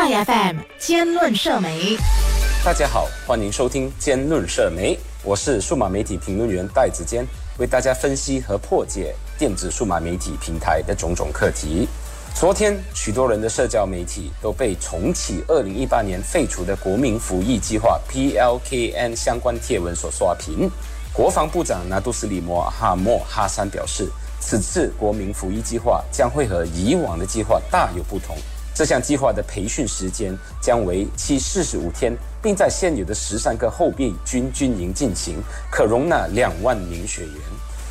，IFM 兼论社媒。大家好，欢迎收听兼论社媒，我是数码媒体评论员戴子坚，为大家分析和破解电子数码媒体平台的种种课题。昨天，许多人的社交媒体都被重启2018年废除的国民服役计划 （PLKN） 相关贴文所刷屏。国防部长拿杜斯里摩哈莫哈山表示，此次国民服役计划将会和以往的计划大有不同。这项计划的培训时间将为期四十五天，并在现有的十三个后备军军营进行，可容纳两万名学员。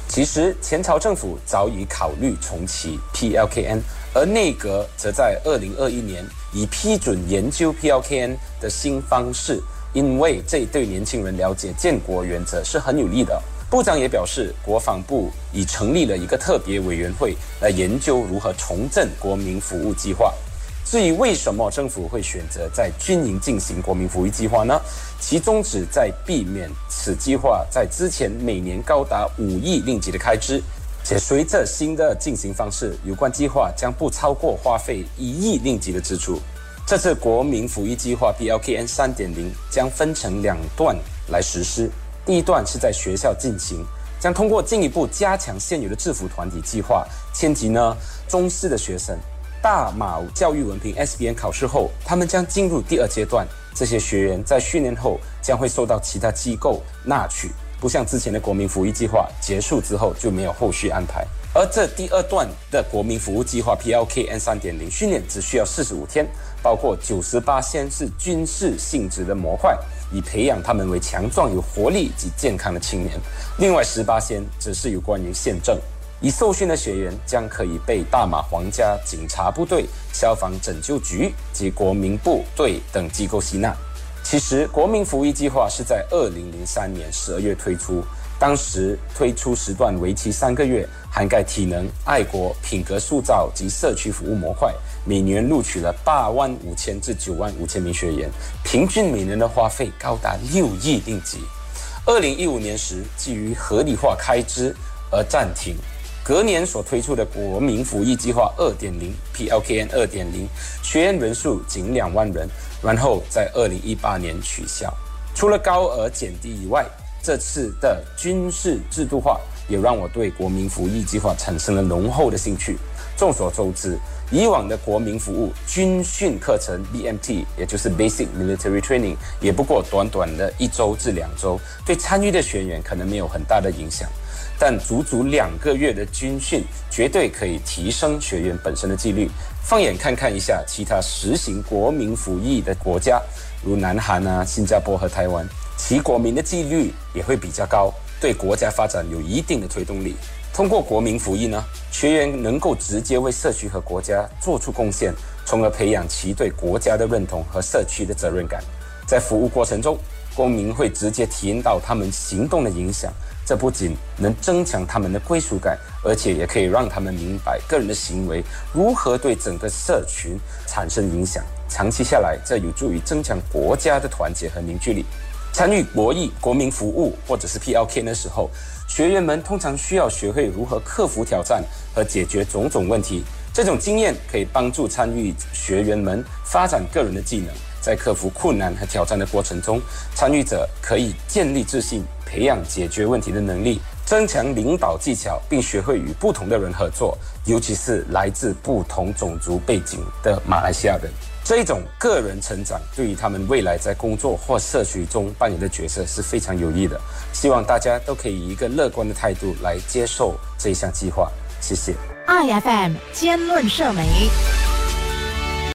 其实，前朝政府早已考虑重启 PLKN。而内阁则在二零二一年已批准研究 PLKN 的新方式，因为这对年轻人了解建国原则是很有利的。部长也表示，国防部已成立了一个特别委员会来研究如何重振国民服务计划。至于为什么政府会选择在军营进行国民服务计划呢？其宗旨在避免此计划在之前每年高达五亿令吉的开支。且随着新的进行方式，有关计划将不超过花费一亿令吉的支出。这次国民服役计划 BLKN 三点零将分成两段来实施。第一段是在学校进行，将通过进一步加强现有的制服团体计划，迁及呢中师的学生。大马教育文凭 SBN 考试后，他们将进入第二阶段。这些学员在训练后将会受到其他机构纳取。不像之前的国民服役计划结束之后就没有后续安排，而这第二段的国民服务计划 PLKN 三点零训练只需要四十五天，包括九十八先是军事性质的模块，以培养他们为强壮、有活力及健康的青年；另外十八先则是有关于宪政。已受训的学员将可以被大马皇家警察部队、消防拯救局及国民部队等机构吸纳。其实，国民服役计划是在二零零三年十二月推出，当时推出时段为期三个月，涵盖体能、爱国、品格塑造及社区服务模块，每年录取了八万五千至九万五千名学员，平均每年的花费高达六亿令吉。二零一五年时，基于合理化开支而暂停。隔年所推出的国民服役计划二点零 （PLKN 二点零），学员人数仅两万人，然后在二零一八年取消。除了高额减低以外，这次的军事制度化也让我对国民服役计划产生了浓厚的兴趣。众所周知，以往的国民服务军训课程 （BMT） 也就是 Basic Military Training，也不过短短的一周至两周，对参与的学员可能没有很大的影响。但足足两个月的军训，绝对可以提升学员本身的纪律。放眼看看一下其他实行国民服役的国家，如南韩啊、新加坡和台湾，其国民的纪律也会比较高，对国家发展有一定的推动力。通过国民服役呢，学员能够直接为社区和国家做出贡献，从而培养其对国家的认同和社区的责任感。在服务过程中，公民会直接体验到他们行动的影响。这不仅能增强他们的归属感，而且也可以让他们明白个人的行为如何对整个社群产生影响。长期下来，这有助于增强国家的团结和凝聚力。参与国役、国民服务或者是 PLK 的时候，学员们通常需要学会如何克服挑战和解决种种问题。这种经验可以帮助参与学员们发展个人的技能。在克服困难和挑战的过程中，参与者可以建立自信。培养解决问题的能力，增强领导技巧，并学会与不同的人合作，尤其是来自不同种族背景的马来西亚人。这一种个人成长对于他们未来在工作或社区中扮演的角色是非常有益的。希望大家都可以以一个乐观的态度来接受这一项计划。谢谢。IFM 兼论社媒。